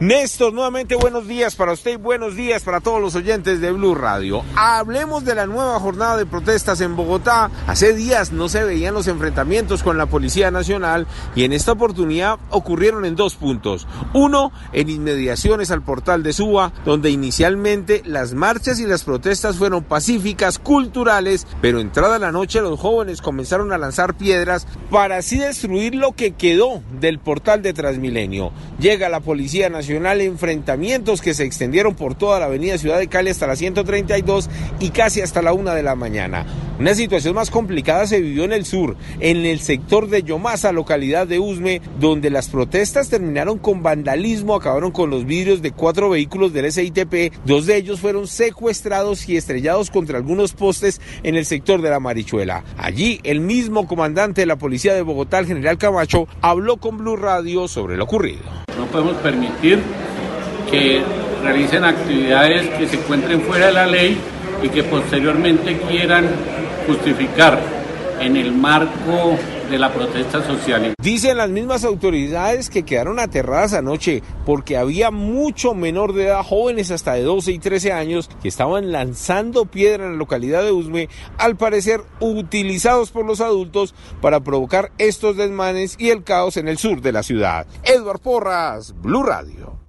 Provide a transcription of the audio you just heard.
Néstor, nuevamente buenos días para usted y buenos días para todos los oyentes de Blue Radio. Hablemos de la nueva jornada de protestas en Bogotá. Hace días no se veían los enfrentamientos con la Policía Nacional y en esta oportunidad ocurrieron en dos puntos. Uno, en inmediaciones al portal de Suba, donde inicialmente las marchas y las protestas fueron pacíficas, culturales, pero entrada la noche los jóvenes comenzaron a lanzar piedras para así destruir lo que quedó del portal de Transmilenio. Llega la Policía Nacional enfrentamientos que se extendieron por toda la avenida Ciudad de Cali hasta la 132 y casi hasta la 1 de la mañana. Una situación más complicada se vivió en el sur, en el sector de Yomasa, localidad de Usme, donde las protestas terminaron con vandalismo, acabaron con los vidrios de cuatro vehículos del SITP, dos de ellos fueron secuestrados y estrellados contra algunos postes en el sector de la Marichuela. Allí, el mismo comandante de la policía de Bogotá, general Camacho, habló con Blue Radio sobre lo ocurrido. No podemos permitir que realicen actividades que se encuentren fuera de la ley y que posteriormente quieran justificar en el marco de la protesta social. Dicen las mismas autoridades que quedaron aterradas anoche porque había mucho menor de edad, jóvenes hasta de 12 y 13 años, que estaban lanzando piedra en la localidad de Usme, al parecer utilizados por los adultos para provocar estos desmanes y el caos en el sur de la ciudad. Edward Porras, Blue Radio.